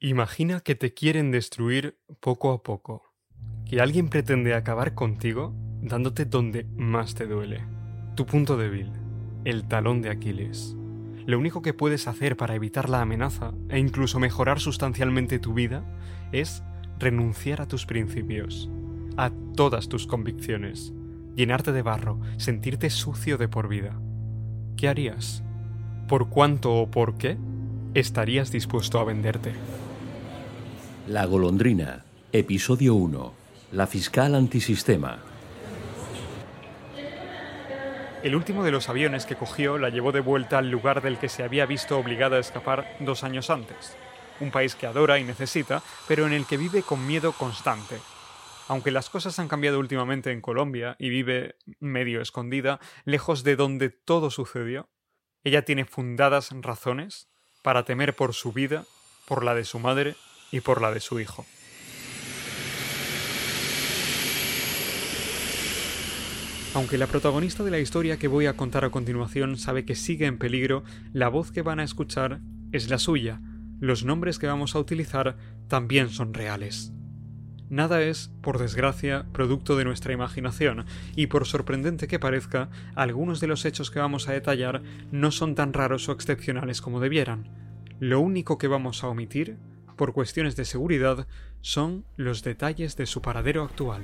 Imagina que te quieren destruir poco a poco, que alguien pretende acabar contigo dándote donde más te duele, tu punto débil, el talón de Aquiles. Lo único que puedes hacer para evitar la amenaza e incluso mejorar sustancialmente tu vida es renunciar a tus principios, a todas tus convicciones, llenarte de barro, sentirte sucio de por vida. ¿Qué harías? ¿Por cuánto o por qué estarías dispuesto a venderte? La golondrina, episodio 1. La fiscal antisistema. El último de los aviones que cogió la llevó de vuelta al lugar del que se había visto obligada a escapar dos años antes. Un país que adora y necesita, pero en el que vive con miedo constante. Aunque las cosas han cambiado últimamente en Colombia y vive medio escondida, lejos de donde todo sucedió, ella tiene fundadas razones para temer por su vida, por la de su madre y por la de su hijo. Aunque la protagonista de la historia que voy a contar a continuación sabe que sigue en peligro, la voz que van a escuchar es la suya. Los nombres que vamos a utilizar también son reales. Nada es, por desgracia, producto de nuestra imaginación, y por sorprendente que parezca, algunos de los hechos que vamos a detallar no son tan raros o excepcionales como debieran. Lo único que vamos a omitir por cuestiones de seguridad, son los detalles de su paradero actual.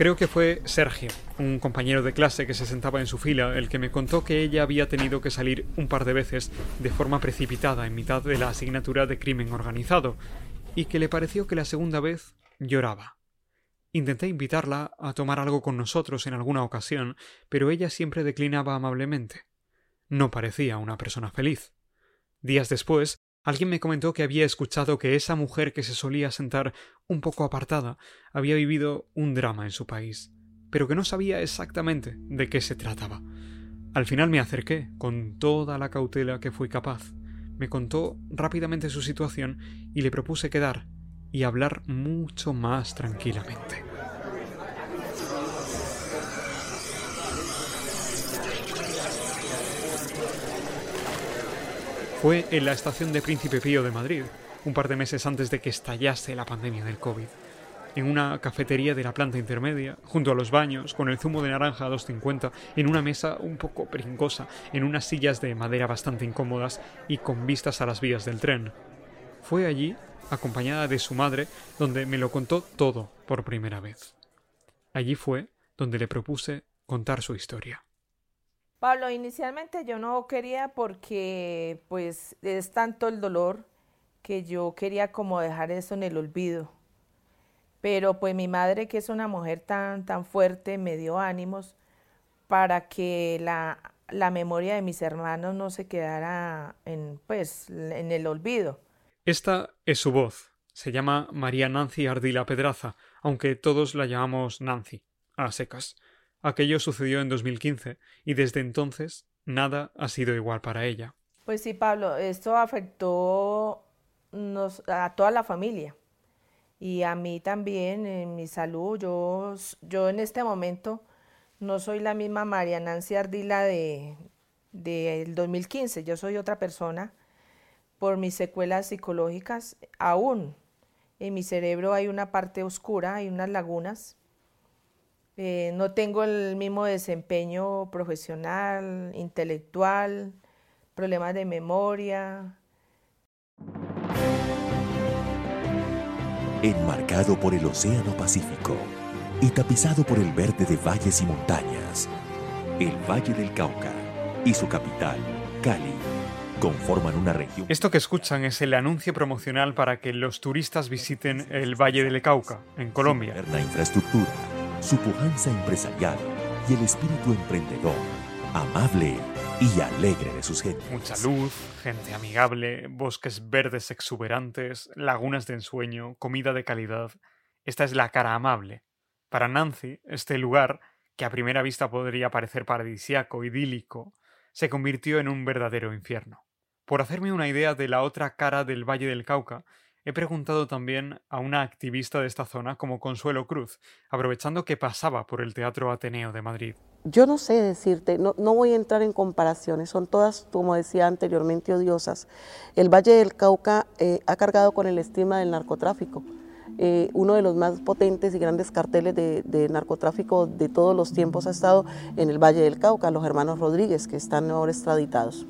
Creo que fue Sergio, un compañero de clase que se sentaba en su fila, el que me contó que ella había tenido que salir un par de veces de forma precipitada en mitad de la asignatura de crimen organizado, y que le pareció que la segunda vez lloraba. Intenté invitarla a tomar algo con nosotros en alguna ocasión, pero ella siempre declinaba amablemente. No parecía una persona feliz. Días después, alguien me comentó que había escuchado que esa mujer que se solía sentar un poco apartada había vivido un drama en su país, pero que no sabía exactamente de qué se trataba. Al final me acerqué, con toda la cautela que fui capaz. Me contó rápidamente su situación y le propuse quedar y hablar mucho más tranquilamente. Fue en la estación de Príncipe Pío de Madrid, un par de meses antes de que estallase la pandemia del COVID. En una cafetería de la planta intermedia, junto a los baños, con el zumo de naranja a 2.50, en una mesa un poco pringosa, en unas sillas de madera bastante incómodas y con vistas a las vías del tren. Fue allí, acompañada de su madre, donde me lo contó todo por primera vez. Allí fue donde le propuse contar su historia. Pablo, inicialmente yo no quería porque pues es tanto el dolor que yo quería como dejar eso en el olvido. Pero pues mi madre, que es una mujer tan, tan fuerte, me dio ánimos para que la, la memoria de mis hermanos no se quedara en, pues, en el olvido. Esta es su voz. Se llama María Nancy Ardila Pedraza, aunque todos la llamamos Nancy, a secas. Aquello sucedió en 2015 y desde entonces nada ha sido igual para ella. Pues sí, Pablo, esto afectó a toda la familia y a mí también en mi salud. Yo, yo en este momento no soy la misma María Nancy Ardila de del 2015, yo soy otra persona por mis secuelas psicológicas. Aún en mi cerebro hay una parte oscura, hay unas lagunas eh, no tengo el mismo desempeño profesional, intelectual, problemas de memoria. Enmarcado por el Océano Pacífico y tapizado por el verde de valles y montañas, el Valle del Cauca y su capital, Cali, conforman una región. Esto que escuchan es el anuncio promocional para que los turistas visiten el Valle del Cauca, en Colombia. La infraestructura su pujanza empresarial y el espíritu emprendedor, amable y alegre de sus gentes. Mucha luz, gente amigable, bosques verdes exuberantes, lagunas de ensueño, comida de calidad. Esta es la cara amable. Para Nancy, este lugar, que a primera vista podría parecer paradisiaco, idílico, se convirtió en un verdadero infierno. Por hacerme una idea de la otra cara del Valle del Cauca, He preguntado también a una activista de esta zona como Consuelo Cruz, aprovechando que pasaba por el Teatro Ateneo de Madrid. yo no sé decirte, no, voy a entrar en comparaciones, son todas, como decía anteriormente, odiosas. El Valle del Cauca eh, ha cargado con el estigma del narcotráfico. Eh, uno de los más potentes y grandes carteles de, narcotráfico de todos los tiempos ha estado en el Valle del Cauca, los hermanos Rodríguez, que están ahora extraditados.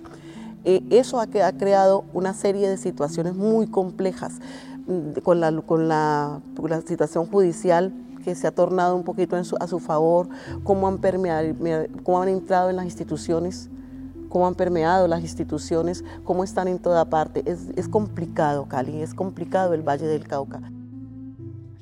Eh, eso ha, creado una serie de situaciones muy complejas mm, con la, situación judicial que se ha tornado un poquito a su favor, cómo han, permeado, cómo han entrado en las instituciones, cómo han permeado las instituciones, cómo están en toda parte. Es complicado, Cali, es complicado el Valle del Cauca.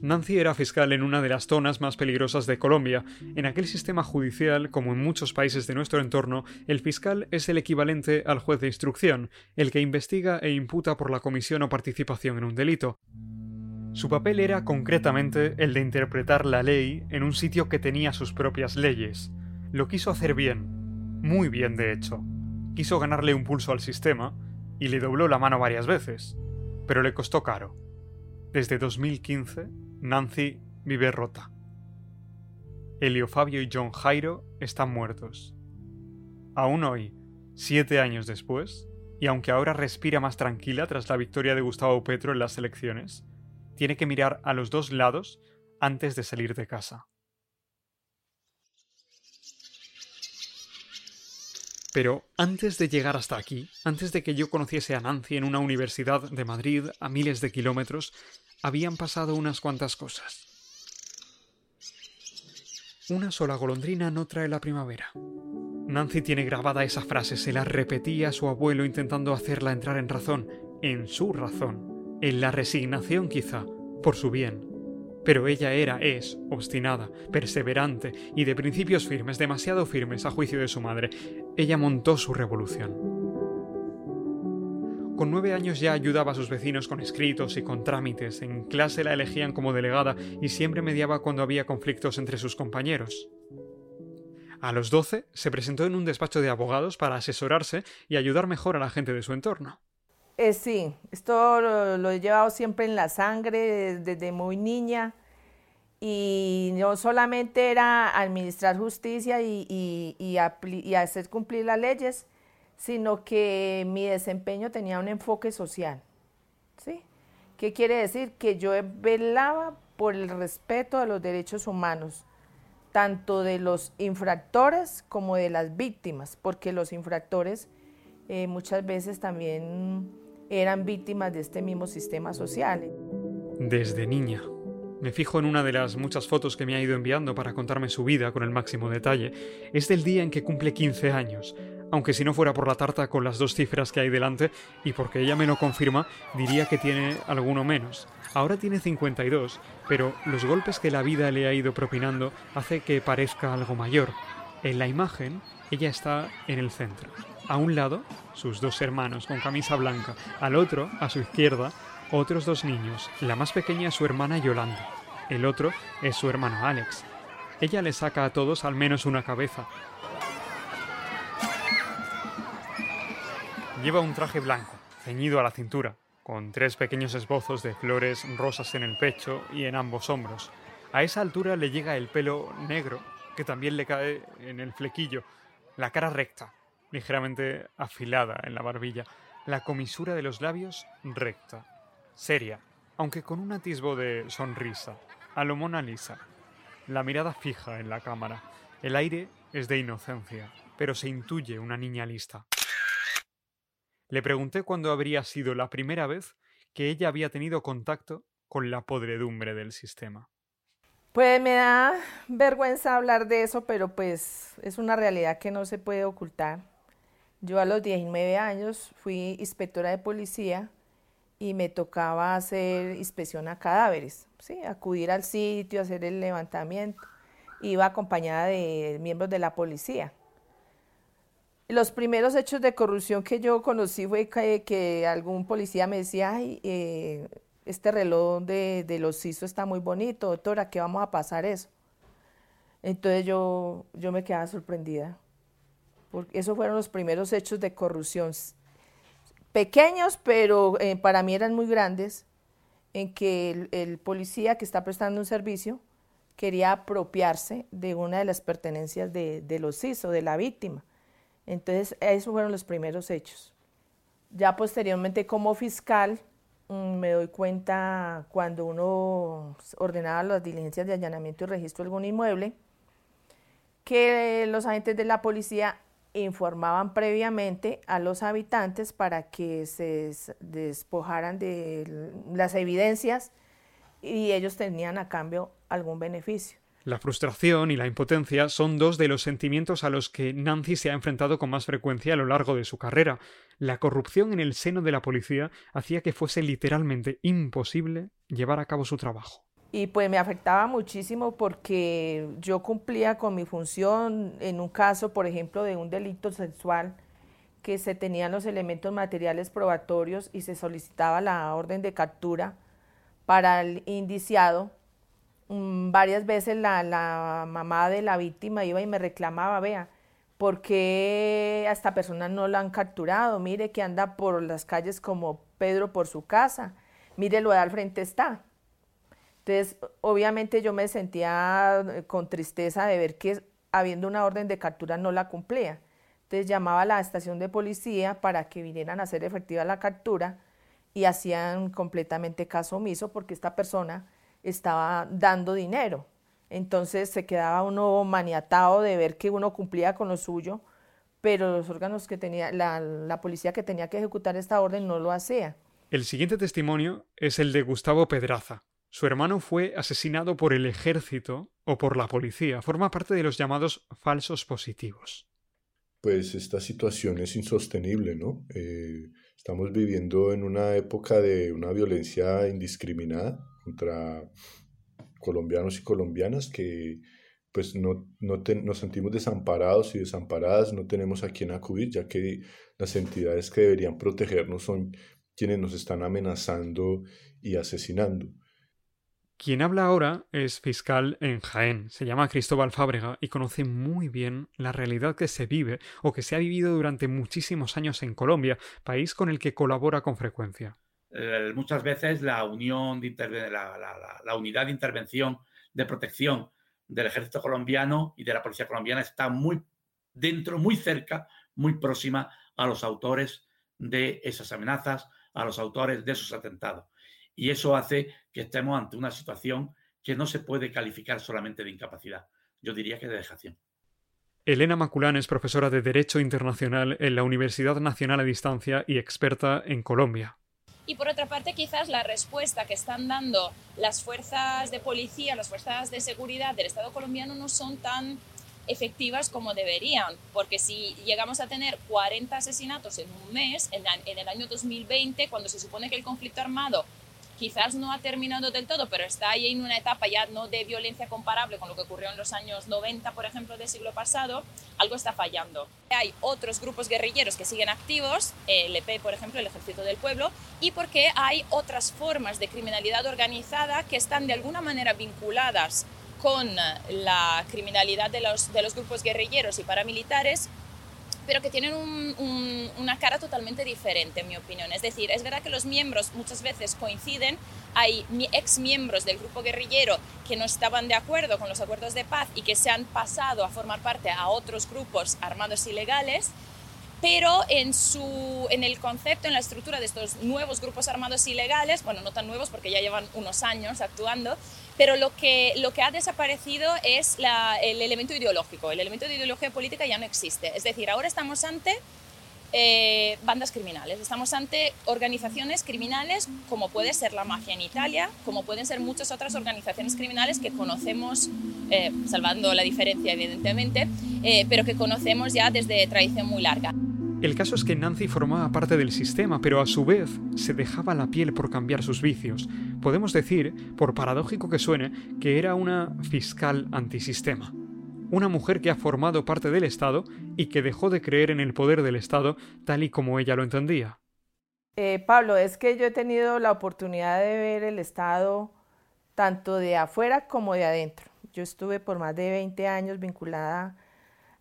Nancy era fiscal en una de las zonas más peligrosas de Colombia. En aquel sistema judicial, como en muchos países de nuestro entorno, el fiscal es el equivalente al juez de instrucción, el que investiga e imputa por la comisión o participación en un delito. Su papel era concretamente el de interpretar la ley en un sitio que tenía sus propias leyes. Lo quiso hacer bien, muy bien de hecho. Quiso ganarle un pulso al sistema y le dobló la mano varias veces, pero le costó caro. Desde 2015, Nancy vive rota. Elio Fabio y John Jairo están muertos. Aún hoy, siete años después, y aunque ahora respira más tranquila tras la victoria de Gustavo Petro en las elecciones, tiene que mirar a los dos lados antes de salir de casa. Pero antes de llegar hasta aquí, antes de que yo conociese a Nancy en una universidad de Madrid a miles de kilómetros, habían pasado unas cuantas cosas. Una sola golondrina no trae la primavera. Nancy tiene grabada esa frase, se la repetía a su abuelo intentando hacerla entrar en razón, en su razón en la resignación quizá, por su bien. Pero ella era, es, obstinada, perseverante y de principios firmes, demasiado firmes a juicio de su madre. Ella montó su revolución. Con nueve años ya ayudaba a sus vecinos con escritos y con trámites, en clase la elegían como delegada y siempre mediaba cuando había conflictos entre sus compañeros. A los doce se presentó en un despacho de abogados para asesorarse y ayudar mejor a la gente de su entorno. Eh, sí, esto lo, he llevado siempre en la sangre desde, muy niña y no solamente era administrar justicia y, y, hacer cumplir las leyes, sino que mi desempeño tenía un enfoque social. ¿sí? ¿Qué quiere decir? Que yo velaba por el respeto a los derechos humanos, tanto de los infractores como de las víctimas, porque los infractores eh, muchas veces también eran víctimas de este mismo sistema social. Desde niña. Me fijo en una de las muchas fotos que me ha ido enviando para contarme su vida con el máximo detalle. Es del día en que cumple 15 años, aunque si no fuera por la tarta con las dos cifras que hay delante, y porque ella me lo confirma, diría que tiene alguno menos. Ahora tiene 52, pero los golpes que la vida le ha ido propinando hace que parezca algo mayor. En la imagen, ella está en el centro. A un lado, sus dos hermanos con camisa blanca. Al otro, a su izquierda, otros dos niños. La más pequeña es su hermana Yolanda. El otro es su hermano Alex. Ella le saca a todos al menos una cabeza. Lleva un traje blanco, ceñido a la cintura, con tres pequeños esbozos de flores rosas en el pecho y en ambos hombros. A esa altura le llega el pelo negro, que también le cae en el flequillo, la cara recta, ligeramente afilada en la barbilla, la comisura de los labios recta, seria, aunque con un atisbo de sonrisa, a lo Mona Lisa, la mirada fija en la cámara. El aire es de inocencia, pero se intuye una niña lista. Le pregunté cuándo habría sido la primera vez que ella había tenido contacto con la podredumbre del sistema. Pues me da vergüenza hablar de eso, pero pues es una realidad que no se puede ocultar. Yo a los 19 años fui inspectora de policía y me tocaba hacer inspección a cadáveres, ¿sí? acudir al sitio, hacer el levantamiento. Iba acompañada de miembros de la policía. Los primeros hechos de corrupción que yo conocí fue que, algún policía me decía, ay, eh, este reloj de, de los CISO está muy bonito, doctora, ¿qué vamos a pasar eso? Entonces yo, yo me quedaba sorprendida porque esos fueron los primeros hechos de corrupción. Pequeños, pero eh, para mí eran muy grandes, en que el, policía que está prestando un servicio quería apropiarse de una de las pertenencias de, de los CISO, de la víctima. Entonces, esos fueron los primeros hechos. Ya posteriormente como fiscal mm, me doy cuenta cuando uno ordenaba las diligencias de allanamiento y registro de algún inmueble, que los agentes de la policía informaban previamente a los habitantes para que se despojaran de las evidencias y ellos tenían a cambio algún beneficio. La frustración y la impotencia son dos de los sentimientos a los que Nancy se ha enfrentado con más frecuencia a lo largo de su carrera. La corrupción en el seno de la policía hacía que fuese literalmente imposible llevar a cabo su trabajo. Y pues me afectaba muchísimo porque yo cumplía con mi función en un caso, por ejemplo, de un delito sexual, que se tenían los elementos materiales probatorios y se solicitaba la orden de captura para el indiciado Varias veces la, la, mamá de la víctima iba y me reclamaba, vea, ¿por qué a esta persona no la han capturado? Mire que anda por las calles como Pedro por su casa, mire lo de al frente está. Entonces, obviamente yo me sentía eh, con tristeza de ver que habiendo una orden de captura no la cumplía. Entonces llamaba a la estación de policía para que vinieran a hacer efectiva la captura y hacían completamente caso omiso porque esta persona estaba dando dinero. Entonces se quedaba uno maniatado de ver que uno cumplía con lo suyo, pero los órganos que tenía, la, la policía que tenía que ejecutar esta orden no lo hacía. El siguiente testimonio es el de Gustavo Pedraza. Su hermano fue asesinado por el ejército o por la policía. Forma parte de los llamados falsos positivos. Pues esta situación es insostenible, ¿no? Eh, estamos viviendo en una época de una violencia indiscriminada contra colombianos y colombianas que pues no, no nos sentimos desamparados y desamparadas, no tenemos a quién acudir, ya que las entidades que deberían protegernos son quienes nos están amenazando y asesinando. Quien habla ahora es fiscal en Jaén, se llama Cristóbal Fábrega y conoce muy bien la realidad que se vive o que se ha vivido durante muchísimos años en Colombia, país con el que colabora con frecuencia. Eh, muchas veces la unión de la, unidad de intervención de protección del ejército colombiano y de la policía colombiana está muy dentro, muy cerca, muy próxima a los autores de esas amenazas, a los autores de esos atentados. Y eso hace que estemos ante una situación que no se puede calificar solamente de incapacidad, yo diría que de dejación. Elena Maculán es profesora de Derecho Internacional en la Universidad Nacional a Distancia y experta en Colombia. Y por otra parte, quizás la respuesta que están dando las fuerzas de policía, las fuerzas de seguridad del Estado colombiano no son tan efectivas como deberían, porque si llegamos a tener 40 asesinatos en un mes, en, el año 2020, cuando se supone que el conflicto armado quizás no ha terminado del todo, pero está ahí en una etapa ya no de violencia comparable con lo que ocurrió en los años 90, por ejemplo, del siglo pasado, algo está fallando. Hay otros grupos guerrilleros que siguen activos, el EP, por ejemplo, el Ejército del Pueblo, y porque hay otras formas de criminalidad organizada que están de alguna manera vinculadas con la criminalidad de los, de los grupos guerrilleros y paramilitares pero que tienen una cara totalmente diferente, en mi opinión. Es decir, es verdad que los miembros muchas veces coinciden, hay ex miembros del grupo guerrillero que no estaban de acuerdo con los acuerdos de paz y que se han pasado a formar parte a otros grupos armados ilegales, pero en, su, en el concepto, en la estructura de estos nuevos grupos armados ilegales, bueno, no tan nuevos porque ya llevan unos años actuando, pero lo que, lo que ha desaparecido es el elemento ideológico. El elemento de ideología política ya no existe. Es decir, ahora estamos ante eh, bandas criminales, estamos ante organizaciones criminales como puede ser la mafia en Italia, como pueden ser muchas otras organizaciones criminales que conocemos, eh, salvando la diferencia evidentemente, eh, pero que conocemos ya desde tradición muy larga. El caso es que Nancy formaba parte del sistema, pero a su vez se dejaba la piel por cambiar sus vicios. Podemos decir, por paradójico que suene, que era una fiscal antisistema. Una mujer que ha formado parte del Estado y que dejó de creer en el poder del Estado tal y como ella lo entendía. Eh, Pablo, es que yo he tenido la oportunidad de ver el Estado tanto de afuera como de adentro. Yo estuve por más de 20 años vinculada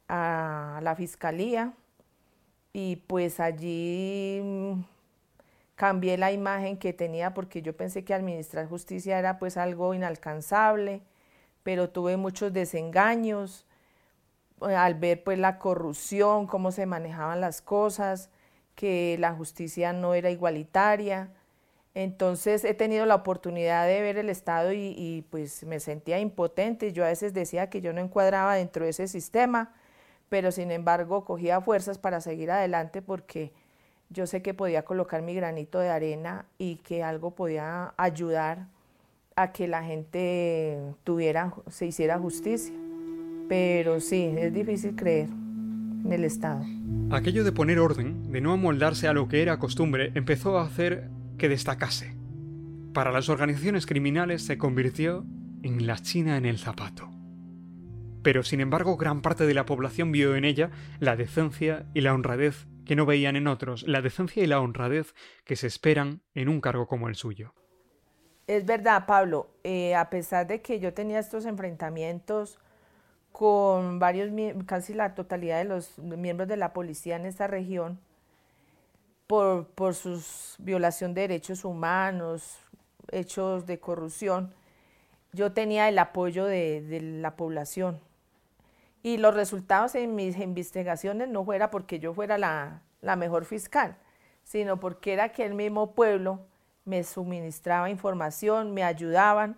a la Fiscalía, y pues allí cambié la imagen que tenía porque yo pensé que administrar justicia era pues algo inalcanzable, pero tuve muchos desengaños al ver pues la corrupción, cómo se manejaban las cosas, que la justicia no era igualitaria. Entonces he tenido la oportunidad de ver el Estado y, y, pues me sentía impotente. Yo a veces decía que yo no encuadraba dentro de ese sistema, pero sin embargo cogía fuerzas para seguir adelante porque yo sé que podía colocar mi granito de arena y que algo podía ayudar a que la gente tuviera, se hiciera justicia. Pero sí, es difícil creer en el Estado. Aquello de poner orden, de no amoldarse a lo que era costumbre, empezó a hacer que destacase. Para las organizaciones criminales se convirtió en la China en el zapato. Pero sin embargo, gran parte de la población vio en ella la decencia y la honradez que no veían en otros, la decencia y la honradez que se esperan en un cargo como el suyo. Es verdad, Pablo, eh, a pesar de que yo tenía estos enfrentamientos con varios, casi la totalidad de los miembros de la policía en esta región, por, por su violación de derechos humanos, hechos de corrupción, yo tenía el apoyo de, de la población. Y los resultados en mis investigaciones no fuera porque yo fuera la, la mejor fiscal, sino porque era que el mismo pueblo me suministraba información, me ayudaban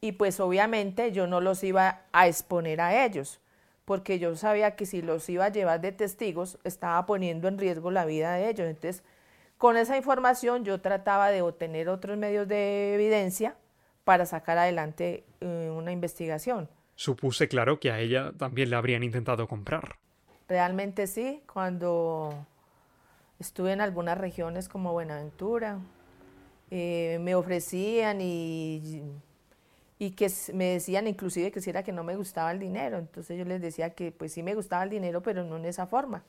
y pues obviamente yo no los iba a exponer a ellos, porque yo sabía que si los iba a llevar de testigos estaba poniendo en riesgo la vida de ellos. Entonces, con esa información yo trataba de obtener otros medios de evidencia para sacar adelante eh, una investigación. Supuse, claro, que a ella también la habrían intentado comprar. Realmente sí, cuando estuve en algunas regiones como Buenaventura, eh, me ofrecían y, y que me decían inclusive que si era que no me gustaba el dinero. Entonces yo les decía que pues sí me gustaba el dinero, pero no en esa forma.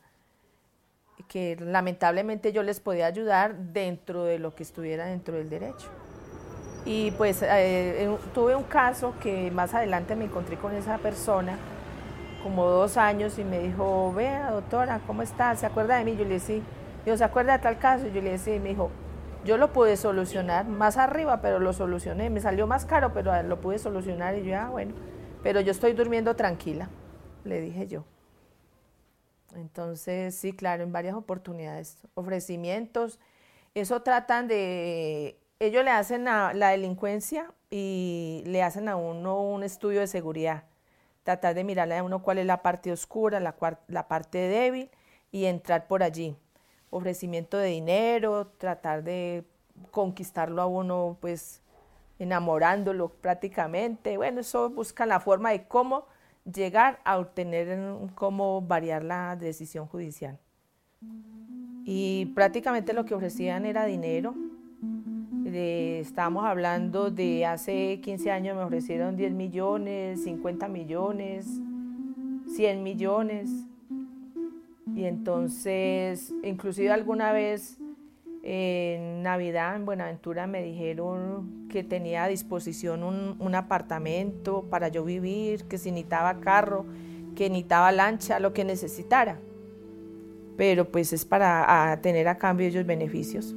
Que lamentablemente yo les podía ayudar dentro de lo que estuviera dentro del derecho. Y pues eh, tuve un caso que más adelante me encontré con esa persona, como dos años, y me dijo, vea doctora, ¿cómo está? ¿Se acuerda de mí? Yo le. Dijo, ¿se acuerda de tal caso? Yo le sí. Me dijo, yo lo pude solucionar más arriba, pero lo solucioné. Me salió más caro, pero lo pude solucionar y yo, ah, bueno, pero yo estoy durmiendo tranquila, le dije yo. Entonces, sí, claro, en varias oportunidades, ofrecimientos, eso tratan de, ellos le hacen a la delincuencia y le hacen a uno un estudio de seguridad, tratar de mirarle a uno cuál es la parte oscura, la, la parte débil y entrar por allí ofrecimiento de dinero, tratar de conquistarlo a uno, pues enamorándolo prácticamente. Bueno, eso busca la forma de cómo llegar a obtener, cómo variar la decisión judicial. Y prácticamente lo que ofrecían era dinero. estábamos hablando de hace 15 años me ofrecieron 10 millones, 50 millones, 100 millones. Y entonces, inclusive alguna vez en Navidad en Buenaventura me dijeron que tenía a disposición un, apartamento para yo vivir, que si necesitaba carro, que necesitaba lancha, lo que necesitara. Pero pues es para tener a cambio ellos beneficios.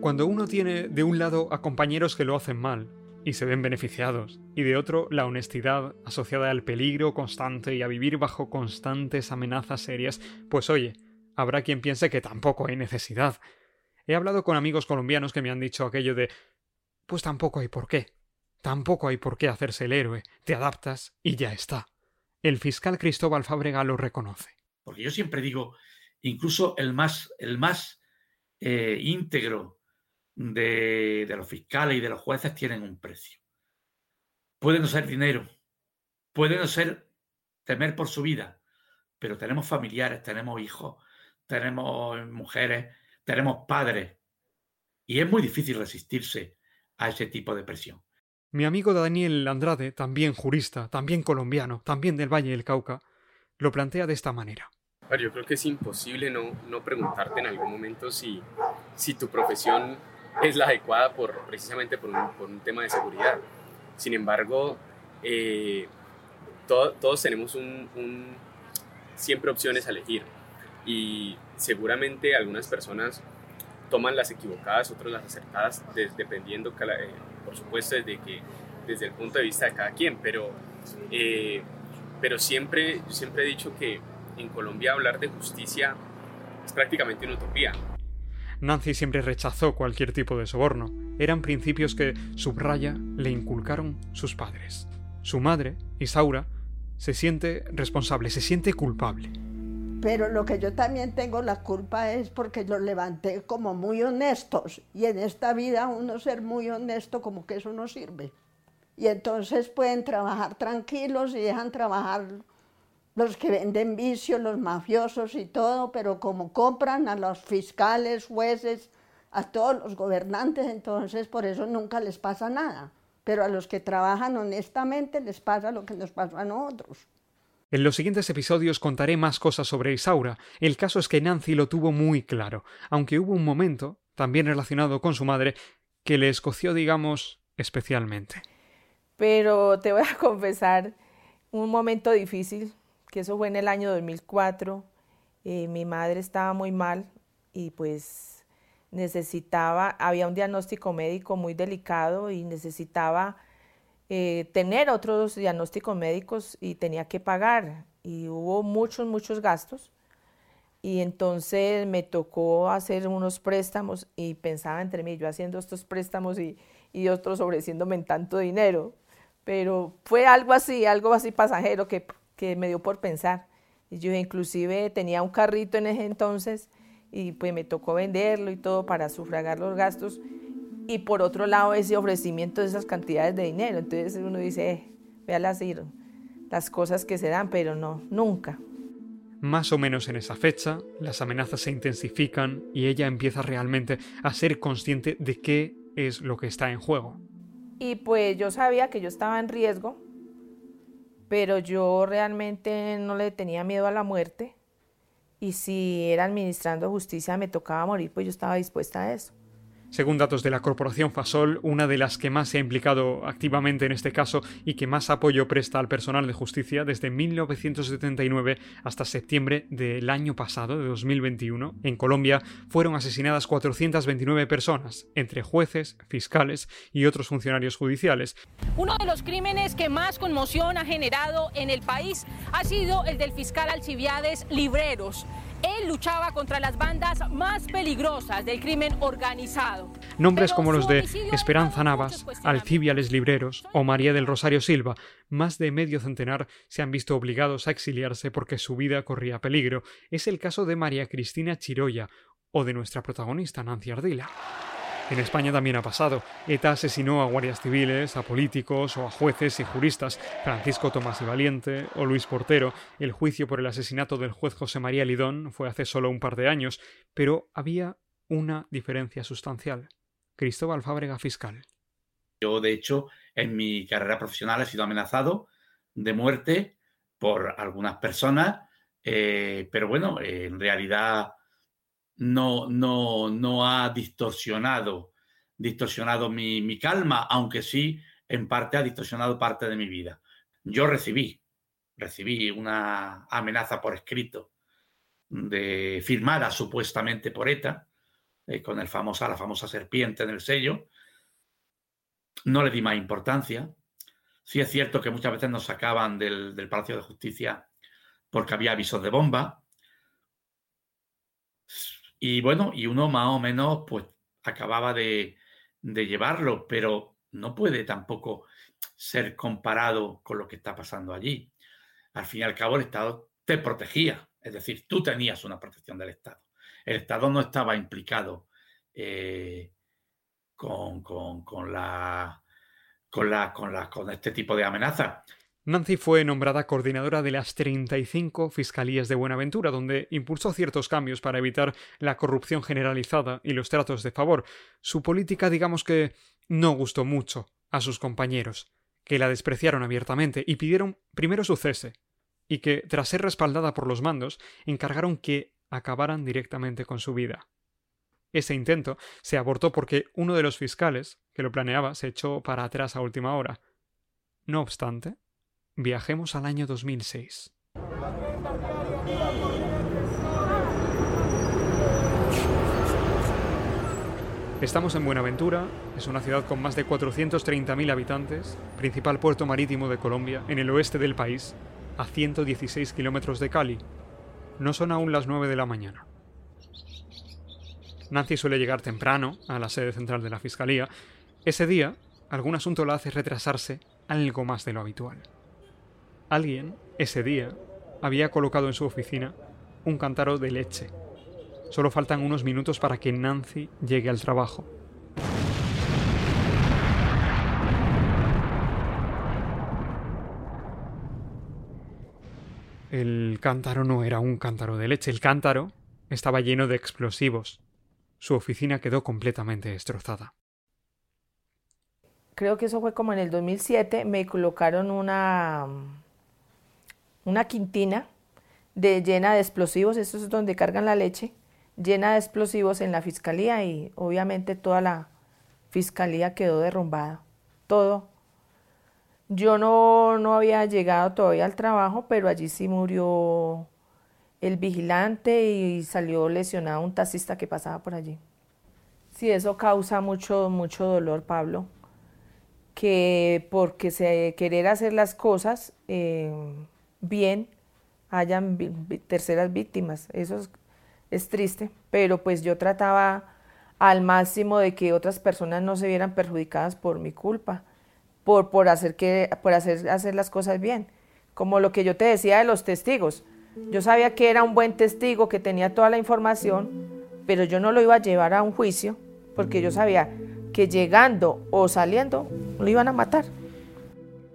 Cuando uno tiene de un lado a compañeros que lo hacen mal y se ven beneficiados, y de otro la honestidad asociada al peligro constante y a vivir bajo constantes amenazas serias, pues oye, habrá quien piense que tampoco hay necesidad. He hablado con amigos colombianos que me han dicho aquello de pues tampoco hay por qué. Tampoco hay por qué hacerse el héroe. Te adaptas y ya está. El fiscal Cristóbal Fábrega lo reconoce. Porque yo siempre digo, incluso el más, el más eh, íntegro de, los fiscales y de los jueces tienen un precio. Puede no ser dinero, puede no ser temer por su vida, pero tenemos familiares, tenemos hijos, tenemos mujeres, tenemos padres. Y es muy difícil resistirse a ese tipo de presión. Mi amigo Daniel Andrade, también jurista, también colombiano, también del Valle del Cauca, lo plantea de esta manera. Yo creo que es imposible no, no preguntarte en algún momento si, si tu profesión es la adecuada por, precisamente por un, un tema de seguridad. Sin embargo, eh, todos tenemos un, siempre opciones a elegir y seguramente algunas personas toman las equivocadas, otros las acertadas, dependiendo, eh, por supuesto, desde, que, desde el punto de vista de cada quien, pero Eh, pero siempre, siempre he dicho que en Colombia hablar de justicia es prácticamente una utopía. Nancy siempre rechazó cualquier tipo de soborno. Eran principios que, subraya, le inculcaron sus padres. Su madre, Isaura, se siente responsable, se siente culpable. Pero lo que yo también tengo la culpa es porque los levanté como muy honestos. Y en esta vida uno ser muy honesto como que eso no sirve. Y entonces pueden trabajar tranquilos y dejan trabajar los que venden vicios, los mafiosos y todo, pero como compran a los fiscales, jueces, a todos los gobernantes, entonces por eso nunca les pasa nada. Pero a los que trabajan honestamente les pasa lo que nos pasó a nosotros. En los siguientes episodios contaré más cosas sobre Isaura. El caso es que Nancy lo tuvo muy claro, aunque hubo un momento, también relacionado con su madre, que le escoció, digamos, especialmente. Pero te voy a confesar un momento difícil que eso fue en el año 2004. Eh, mi madre estaba muy mal y pues necesitaba, había un diagnóstico médico muy delicado y necesitaba eh, tener otros diagnósticos médicos y tenía que pagar y hubo muchos, muchos gastos. Y entonces me tocó hacer unos préstamos y pensaba entre mí, yo haciendo estos préstamos y, y otros ofreciéndome tanto dinero. Pero fue algo así, algo así pasajero que que me dio por pensar. Y yo inclusive tenía un carrito en ese entonces y pues me tocó venderlo y todo para sufragar los gastos. Y por otro lado ese ofrecimiento de esas cantidades de dinero. Entonces uno dice, eh, vea las, las cosas que se dan, pero no, nunca. Más o menos en esa fecha, las amenazas se intensifican y ella empieza realmente a ser consciente de qué es lo que está en juego. Y pues yo sabía que yo estaba en riesgo pero yo realmente no le tenía miedo a la muerte y si era administrando justicia me tocaba morir, pues yo estaba dispuesta a eso. Según datos de la Corporación Fasol, una de las que más se ha implicado activamente en este caso y que más apoyo presta al personal de justicia desde 1979 hasta septiembre del año pasado, de 2021, en Colombia fueron asesinadas 429 personas, entre jueces, fiscales y otros funcionarios judiciales. Uno de los crímenes que más conmoción ha generado en el país ha sido el del fiscal Alcibiades Libreros él luchaba contra las bandas más peligrosas del crimen organizado. Nombres como los de Esperanza Navas, Alcibiales Libreros o María del Rosario Silva, más de medio centenar se han visto obligados a exiliarse porque su vida corría peligro. Es el caso de María Cristina Chiroya o de nuestra protagonista Nancy Ardila. En España también ha pasado. ETA asesinó a guardias civiles, a políticos o a jueces y juristas. Francisco Tomás y Valiente o Luis Portero. El juicio por el asesinato del juez José María Lidón fue hace solo un par de años, pero había una diferencia sustancial. Cristóbal Fábrega Fiscal. Yo, de hecho, en mi carrera profesional he sido amenazado de muerte por algunas personas, eh, pero bueno, en realidad no, no, no ha distorsionado, distorsionado mi, mi calma, aunque sí en parte ha distorsionado parte de mi vida. Yo recibí, recibí una amenaza por escrito de firmada supuestamente por ETA, eh, con el famosa, la famosa serpiente en el sello. No le di más importancia. Sí es cierto que muchas veces nos sacaban del, del Palacio de Justicia porque había avisos de bomba. Y bueno, y uno más o menos pues acababa de, llevarlo, pero no puede tampoco ser comparado con lo que está pasando allí. Al fin y al cabo el Estado te protegía, es decir, tú tenías una protección del Estado. El Estado no estaba implicado eh, con, con, la, con, la, con, la, con este tipo de amenazas. Nancy fue nombrada coordinadora de las 35 Fiscalías de Buenaventura, donde impulsó ciertos cambios para evitar la corrupción generalizada y los tratos de favor. Su política, digamos que, no gustó mucho a sus compañeros, que la despreciaron abiertamente y pidieron primero su cese, y que, tras ser respaldada por los mandos, encargaron que acabaran directamente con su vida. Ese intento se abortó porque uno de los fiscales que lo planeaba se echó para atrás a última hora. No obstante, Viajemos al año 2006. Estamos en Buenaventura, es una ciudad con más de 430.000 habitantes, principal puerto marítimo de Colombia, en el oeste del país, a 116 kilómetros de Cali. No son aún las 9 de la mañana. Nancy suele llegar temprano a la sede central de la Fiscalía. Ese día, algún asunto la hace retrasarse algo más de lo habitual. Alguien, ese día, había colocado en su oficina un cántaro de leche. Solo faltan unos minutos para que Nancy llegue al trabajo. El cántaro no era un cántaro de leche, el cántaro estaba lleno de explosivos. Su oficina quedó completamente destrozada. Creo que eso fue como en el 2007, me colocaron una, una quintina de, llena de explosivos, eso es donde cargan la leche, llena de explosivos en la fiscalía y obviamente toda la fiscalía quedó derrumbada, todo. Yo no, no había llegado todavía al trabajo, pero allí sí murió el vigilante y salió lesionado un taxista que pasaba por allí. Sí, eso causa mucho, mucho dolor, Pablo, que porque se querer hacer las cosas eh, bien, hayan terceras víctimas. Eso es, triste, pero pues yo trataba al máximo de que otras personas no se vieran perjudicadas por mi culpa, por, por, hacer, que, por hacer, hacer las cosas bien. Como lo que yo te decía de los testigos. Yo sabía que era un buen testigo, que tenía toda la información, pero yo no lo iba a llevar a un juicio porque yo sabía que llegando o saliendo lo iban a matar.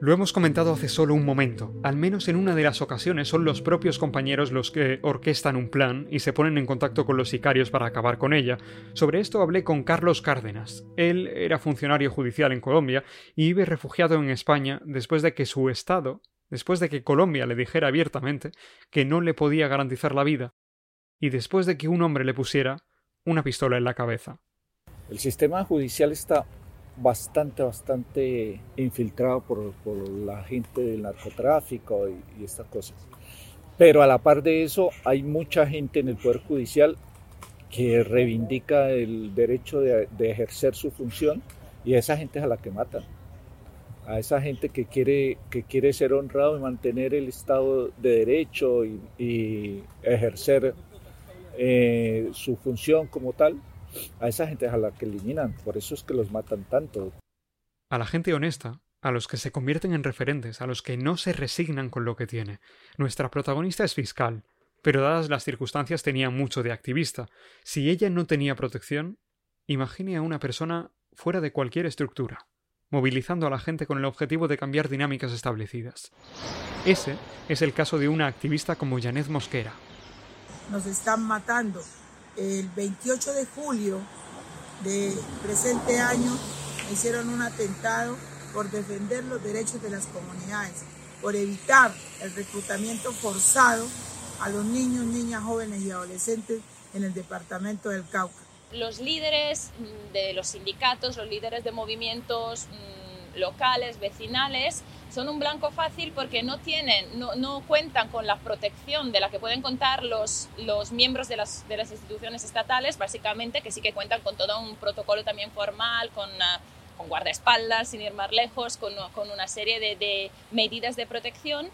Lo hemos comentado hace solo un momento. Al menos en una de las ocasiones son los propios compañeros los que orquestan un plan y se ponen en contacto con los sicarios para acabar con ella. Sobre esto hablé con Carlos Cárdenas. Él era funcionario judicial en Colombia y vive refugiado en España después de que su estado, después de que Colombia le dijera abiertamente que no le podía garantizar la vida y después de que un hombre le pusiera una pistola en la cabeza. El sistema judicial está bastante, bastante infiltrado por, la gente del narcotráfico y, estas cosas. Pero a la par de eso, hay mucha gente en el Poder Judicial que reivindica el derecho de, ejercer su función y a esa gente es a la que matan. A esa gente que quiere, que quiere ser honrado y mantener el Estado de Derecho y, ejercer eh, su función como tal, a esa gente es a la que eliminan, por eso es que los matan tanto. A la gente honesta, a los que se convierten en referentes, a los que no se resignan con lo que tiene. Nuestra protagonista es fiscal, pero dadas las circunstancias tenía mucho de activista. Si ella no tenía protección, imagine a una persona fuera de cualquier estructura, movilizando a la gente con el objetivo de cambiar dinámicas establecidas. Ese es el caso de una activista como Janet Mosquera. Nos están matando, el 28 de julio de presente año hicieron un atentado por defender los derechos de las comunidades, por evitar el reclutamiento forzado a los niños, niñas, jóvenes y adolescentes en el departamento del Cauca. Los líderes de los sindicatos, los líderes de movimientos mm, locales, vecinales, son un blanco fácil porque no tienen, no, cuentan con la protección de la que pueden contar los, los miembros de las, de las instituciones estatales, básicamente, que sí que cuentan con todo un protocolo también formal, con, uh, con guardaespaldas, sin ir más lejos, con, con una serie de medidas de protección.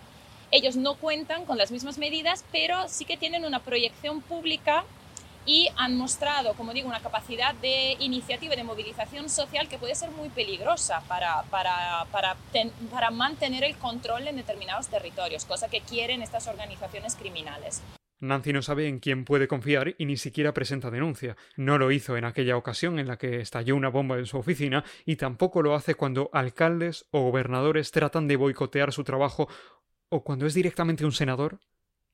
Ellos no cuentan con las mismas medidas, pero sí que tienen una proyección pública y han mostrado, como digo, una capacidad de iniciativa y de movilización social que puede ser muy peligrosa para, para, para, para, mantener el control en determinados territorios, cosa que quieren estas organizaciones criminales. Nancy no sabe en quién puede confiar y ni siquiera presenta denuncia. No lo hizo en aquella ocasión en la que estalló una bomba en su oficina y tampoco lo hace cuando alcaldes o gobernadores tratan de boicotear su trabajo o cuando es directamente un senador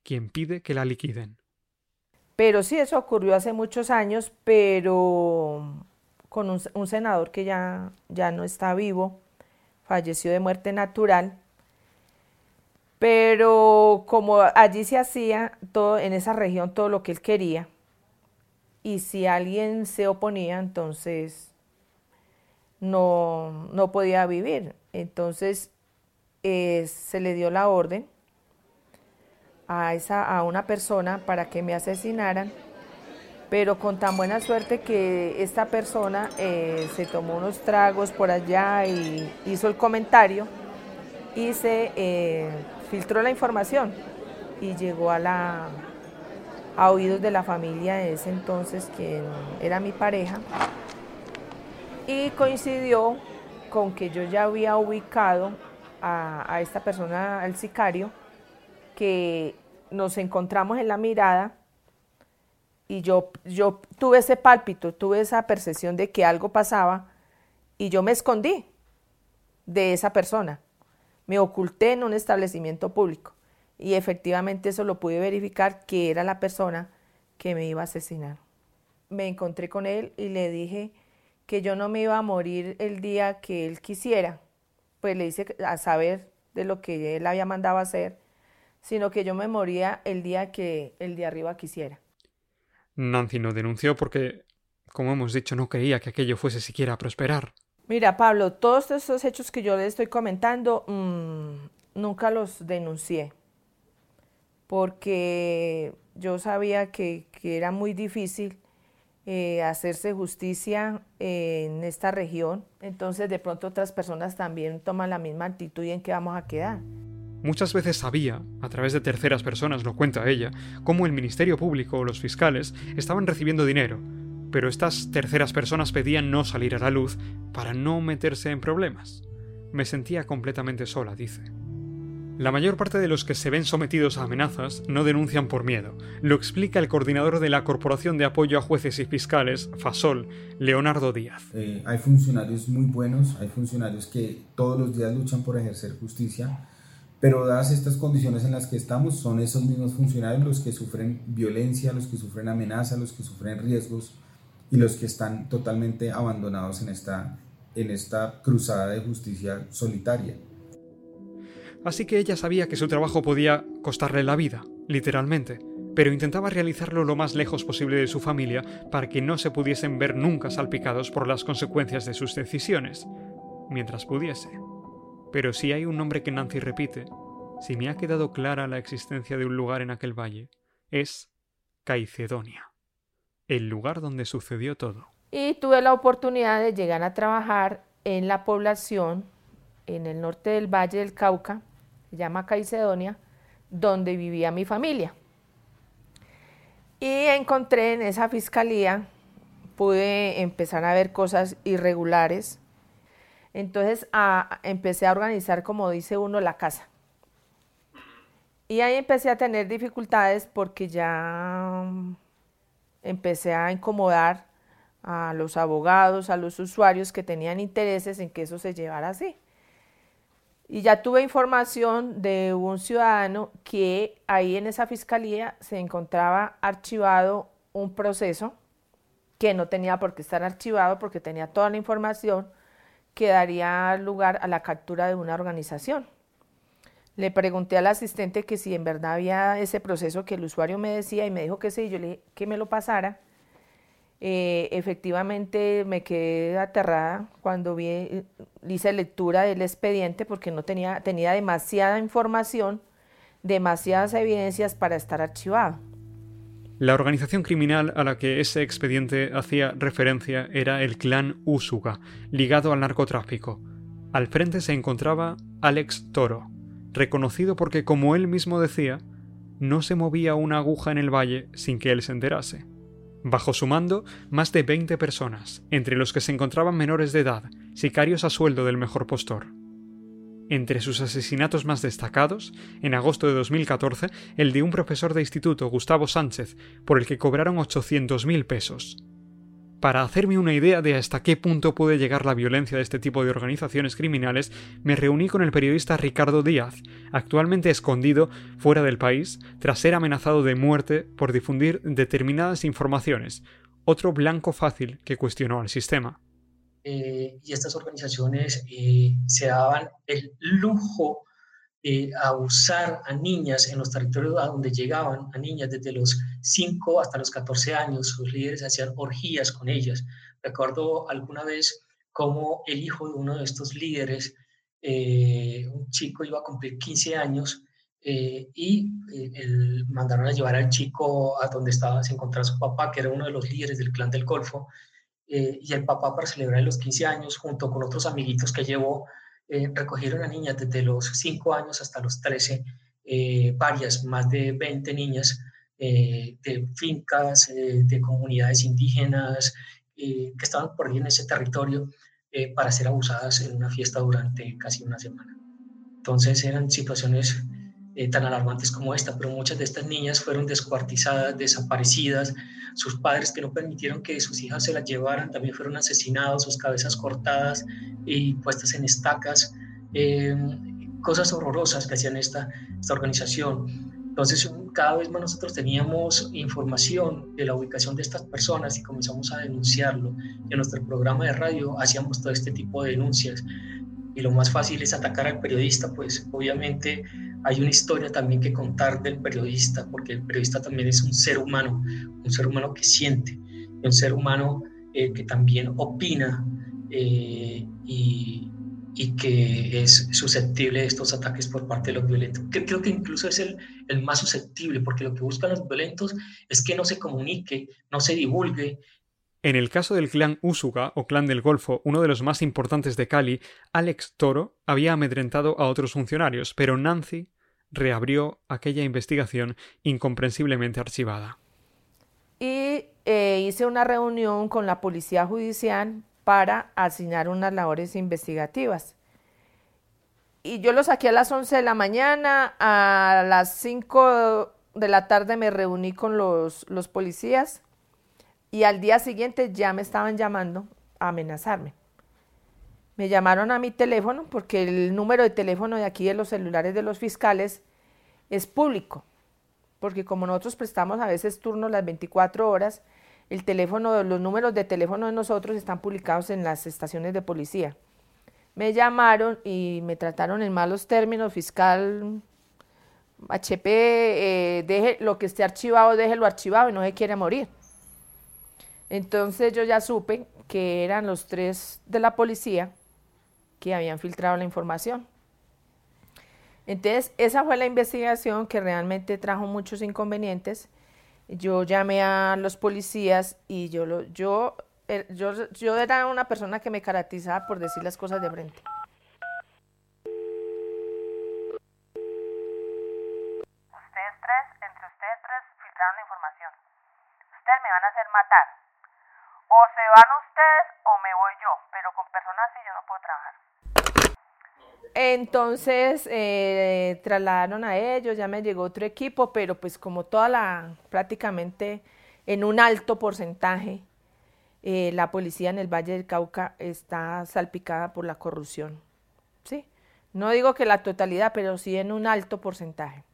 quien pide que la liquiden. Pero sí, eso ocurrió hace muchos años, pero con un, senador que ya, ya no está vivo, falleció de muerte natural. Pero como allí se hacía todo en esa región todo lo que él quería, y si alguien se oponía, entonces no, no podía vivir. Entonces eh, se le dio la orden a, esa, a una persona para que me asesinaran pero con tan buena suerte que esta persona eh, se tomó unos tragos por allá y hizo el comentario y se eh, filtró la información y llegó a, la, a oídos de la familia de ese entonces, quien era mi pareja, y coincidió con que yo ya había ubicado a, a esta persona, al sicario, que nos encontramos en la mirada y yo, yo tuve ese pálpito, tuve esa percepción de que algo pasaba y yo me escondí de esa persona. Me oculté en un establecimiento público y efectivamente eso lo pude verificar que era la persona que me iba a asesinar. Me encontré con él y le dije que yo no me iba a morir el día que él quisiera, pues le hice a saber de lo que él había mandado hacer, sino que yo me moría el día que el de arriba quisiera. Nancy no denunció porque, como hemos dicho, no creía que aquello fuese siquiera a prosperar. Mira, Pablo, todos estos hechos que yo le estoy comentando, mmm, nunca los denuncié, porque yo sabía que, que era muy difícil eh, hacerse justicia en esta región, entonces de pronto otras personas también toman la misma actitud y en qué vamos a quedar. Muchas veces sabía, a través de terceras personas, lo cuenta ella, cómo el Ministerio Público o los fiscales estaban recibiendo dinero, pero estas terceras personas pedían no salir a la luz para no meterse en problemas. Me sentía completamente sola, dice. La mayor parte de los que se ven sometidos a amenazas no denuncian por miedo. Lo explica el coordinador de la Corporación de Apoyo a Jueces y Fiscales, FASOL, Leonardo Díaz. Eh, hay funcionarios muy buenos, hay funcionarios que todos los días luchan por ejercer justicia pero dadas estas condiciones en las que estamos, son esos mismos funcionarios los que sufren violencia, los que sufren amenaza, los que sufren riesgos y los que están totalmente abandonados en esta, en esta cruzada de justicia solitaria. Así que ella sabía que su trabajo podía costarle la vida, literalmente, pero intentaba realizarlo lo más lejos posible de su familia para que no se pudiesen ver nunca salpicados por las consecuencias de sus decisiones, mientras pudiese. Pero si hay un nombre que Nancy repite, si me ha quedado clara la existencia de un lugar en aquel valle, es Caicedonia, el lugar donde sucedió todo. Y tuve la oportunidad de llegar a trabajar en la población en el norte del Valle del Cauca, se llama Caicedonia, donde vivía mi familia. Y encontré en esa fiscalía, pude empezar a ver cosas irregulares entonces empecé a organizar, como dice uno, la casa. Y ahí empecé a tener dificultades porque ya empecé a incomodar a los abogados, a los usuarios que tenían intereses en que eso se llevara así. Y ya tuve información de un ciudadano que ahí en esa fiscalía se encontraba archivado un proceso que no tenía por qué estar archivado porque tenía toda la información que daría lugar a la captura de una organización. Le pregunté al asistente que si en verdad había ese proceso que el usuario me decía y me dijo que sí, yo le dije que me lo pasara. Eh, efectivamente me quedé aterrada cuando vi, hice lectura del expediente porque no tenía, tenía demasiada información, demasiadas evidencias para estar archivado. La organización criminal a la que ese expediente hacía referencia era el clan Usuga, ligado al narcotráfico. Al frente se encontraba Alex Toro, reconocido porque, como él mismo decía, no se movía una aguja en el valle sin que él se enterase. Bajo su mando, más de 20 personas, entre los que se encontraban menores de edad, sicarios a sueldo del mejor postor. Entre sus asesinatos más destacados, en agosto de 2014, el de un profesor de instituto, Gustavo Sánchez, por el que cobraron 800.000 pesos. Para hacerme una idea de hasta qué punto puede llegar la violencia de este tipo de organizaciones criminales, me reuní con el periodista Ricardo Díaz, actualmente escondido fuera del país tras ser amenazado de muerte por difundir determinadas informaciones, otro blanco fácil que cuestionó al sistema. Eh, y estas organizaciones eh, se daban el lujo de abusar a niñas en los territorios a donde llegaban, a niñas desde los 5 hasta los 14 años, sus líderes hacían orgías con ellas. Recuerdo alguna vez cómo el hijo de uno de estos líderes, eh, un chico iba a cumplir 15 años, y el, mandaron a llevar al chico a donde estaba, se encontraba su papá, que era uno de los líderes del clan del Golfo, y el papá para celebrar los 15 años, junto con otros amiguitos que llevó, recogieron a niñas desde los 5 años hasta los 13, varias, más de 20 niñas, de fincas, de comunidades indígenas, que estaban por ahí en ese territorio eh, para ser abusadas en una fiesta durante casi una semana. Entonces eran situaciones eh, tan alarmantes como esta, pero muchas de estas niñas fueron descuartizadas, desaparecidas, sus padres que no permitieron que sus hijas se las llevaran también fueron asesinados, sus cabezas cortadas y puestas en estacas, eh, cosas horrorosas que hacían esta, esta organización. Entonces, cada vez más nosotros teníamos información de la ubicación de estas personas y comenzamos a denunciarlo. en nuestro programa de radio hacíamos todo este tipo de denuncias. Y lo más fácil es atacar al periodista, pues obviamente hay una historia también que contar del periodista, porque el periodista también es un ser humano, un ser humano que siente, un ser humano eh, que también opina eh, y, y que es susceptible de estos ataques por parte de los violentos. Creo que incluso es el, el más susceptible, porque lo que buscan los violentos es que no se comunique, no se divulgue. En el caso del clan Usuga o clan del Golfo, uno de los más importantes de Cali, Alex Toro había amedrentado a otros funcionarios, pero Nancy reabrió aquella investigación incomprensiblemente archivada. Y eh, hice una reunión con la policía judicial para asignar unas labores investigativas. Y yo lo saqué a las 11 de la mañana, a las 5 de la tarde me reuní con los, los policías y al día siguiente ya me estaban llamando a amenazarme. Me llamaron a mi teléfono porque el número de teléfono de aquí de los celulares de los fiscales es público, porque como nosotros prestamos a veces turnos las 24 horas, el teléfono, los números de teléfono de nosotros están publicados en las estaciones de policía. Me llamaron y me trataron en malos términos, fiscal HP, eh, deje lo que esté archivado, déjelo archivado y no se quiere morir. Entonces yo ya supe que eran los tres de la policía que habían filtrado la información. Entonces, esa fue la investigación que realmente trajo muchos inconvenientes yo llamé a los policías y yo, lo, yo, yo, yo era una persona que me caracterizaba por decir las cosas de frente. Ustedes tres, entre ustedes tres, filtraron la información. Ustedes me van a hacer matar. O se van ustedes o me voy yo, pero con personas así yo no puedo trabajar. Entonces eh, trasladaron a ellos, ya me llegó otro equipo, pero pues como toda la, prácticamente en un alto porcentaje, eh, la policía en el Valle del Cauca está salpicada por la corrupción. ¿sí? No digo que la totalidad, pero sí en un alto porcentaje.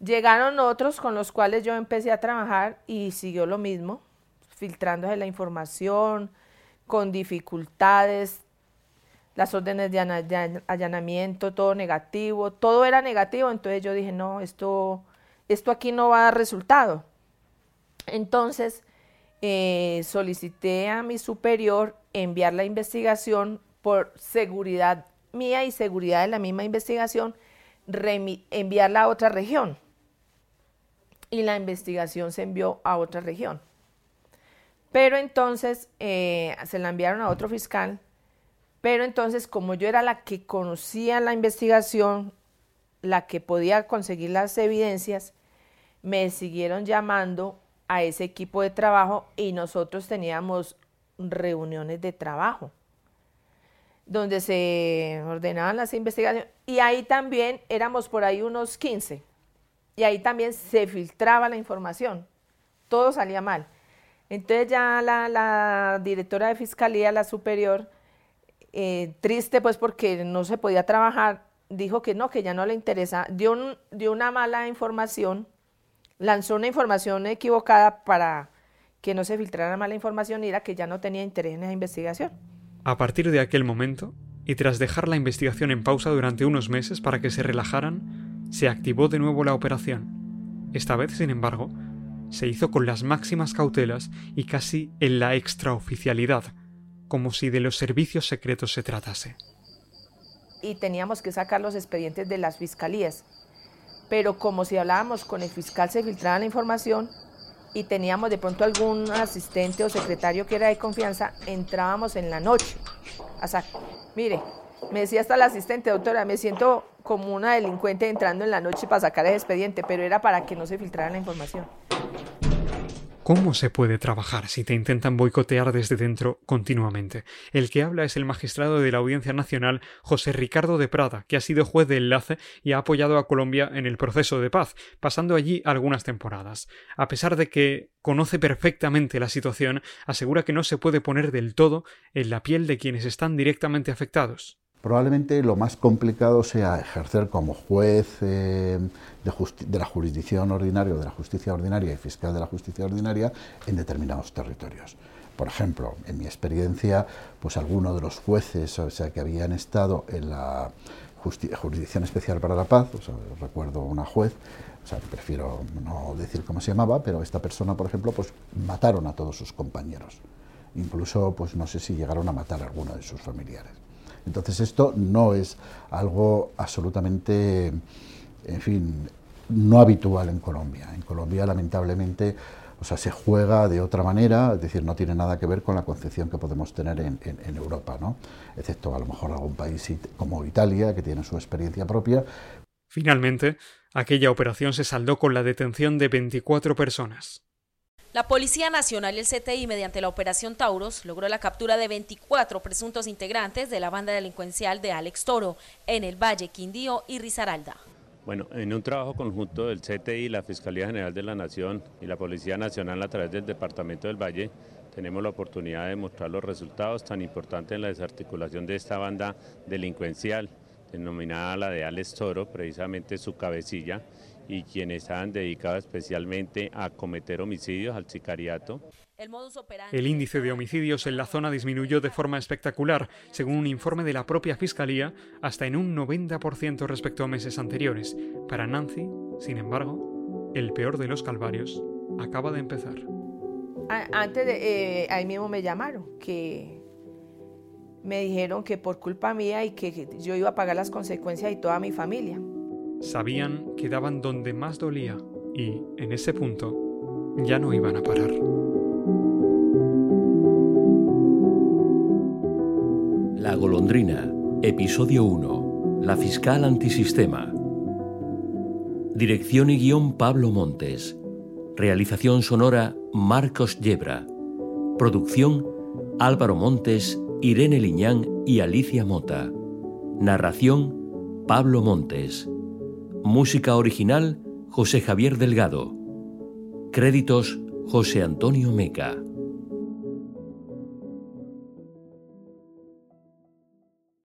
Llegaron otros con los cuales yo empecé a trabajar y siguió lo mismo, filtrándose la información, con dificultades, las órdenes de allanamiento, todo negativo, todo era negativo, entonces yo dije, no, esto, esto aquí no va a dar resultado. Entonces eh, solicité a mi superior enviar la investigación por seguridad mía y seguridad de la misma investigación, enviarla a otra región. Y la investigación se envió a otra región. Pero entonces eh, se la enviaron a otro fiscal. Pero entonces, como yo era la que conocía la investigación, la que podía conseguir las evidencias, me siguieron llamando a ese equipo de trabajo y nosotros teníamos reuniones de trabajo donde se ordenaban las investigaciones. Y ahí también éramos por ahí unos 15 y ahí también se filtraba la información, todo salía mal. Entonces ya la, la directora de fiscalía, la superior, eh, triste pues porque no se podía trabajar, dijo que no, que ya no le interesa, dio, dio una mala información, lanzó una información equivocada para que no se filtrara mala información y era que ya no tenía interés en esa investigación. A partir de aquel momento, y tras dejar la investigación en pausa durante unos meses para que se relajaran, se activó de nuevo la operación. Esta vez, sin embargo, se hizo con las máximas cautelas y casi en la extraoficialidad, como si de los servicios secretos se tratase. Y teníamos que sacar los expedientes de las fiscalías. pero como si hablábamos con el fiscal se filtraba la información y teníamos de pronto algún asistente o secretario que era de confianza, entrábamos en la noche. O sea, mire, me decía hasta la asistente, doctora, me siento como una delincuente entrando en la noche para sacar el expediente, pero era para que no se filtrara la información. ¿Cómo se puede trabajar si te intentan boicotear desde dentro continuamente? El que habla es el magistrado de la Audiencia Nacional, José Ricardo de Prada, que ha sido juez de enlace y ha apoyado a Colombia en el proceso de paz, pasando allí algunas temporadas. A pesar de que conoce perfectamente la situación, asegura que no se puede poner del todo en la piel de quienes están directamente afectados probablemente lo más complicado sea ejercer como juez eh, de, la jurisdicción ordinaria, de la justicia ordinaria y fiscal de la justicia ordinaria en determinados territorios. Por ejemplo, en mi experiencia, pues algunos de los jueces o sea, que habían estado en la Jurisdicción Especial para la Paz, recuerdo una juez, o sea, prefiero no decir cómo se llamaba, pero esta persona, por ejemplo, pues mataron a todos sus compañeros. Incluso, pues no sé si llegaron a matar a alguno de sus familiares. Entonces esto no es algo absolutamente, en fin, no habitual en Colombia. En Colombia, lamentablemente, o sea, se juega de otra manera, es decir, no tiene nada que ver con la concepción que podemos tener en, Europa, ¿no? Excepto a lo mejor algún país como Italia, que tiene su experiencia propia. Finalmente, aquella operación se saldó con la detención de 24 personas. La Policía Nacional y el CTI, mediante la Operación Tauros, logró la captura de 24 presuntos integrantes de la banda delincuencial de Alex Toro en el Valle, Quindío y Risaralda. Bueno, en un trabajo conjunto del CTI, la Fiscalía General de la Nación y la Policía Nacional a través del Departamento del Valle, tenemos la oportunidad de mostrar los resultados tan importantes en la desarticulación de esta banda delincuencial, denominada la de Alex Toro, precisamente su cabecilla, y quienes estaban dedicados especialmente a cometer homicidios, al sicariato. El índice de homicidios en la zona disminuyó de forma espectacular, según un informe de la propia Fiscalía, hasta en un 90% respecto a meses anteriores. Para Nancy, sin embargo, el peor de los calvarios acaba de empezar. Antes de, eh, ahí mismo me llamaron, que me dijeron que por culpa mía y que yo iba a pagar las consecuencias y toda mi familia. Sabían que daban donde más dolía y, en ese punto, ya no iban a parar. La golondrina, episodio 1. La fiscal antisistema. Dirección y guion Pablo Montes. Realización sonora Marcos Yebra. Producción Álvaro Montes, Irene Liñán y Alicia Mota. Narración Pablo Montes. Música original José Javier Delgado. Créditos José Antonio Meca.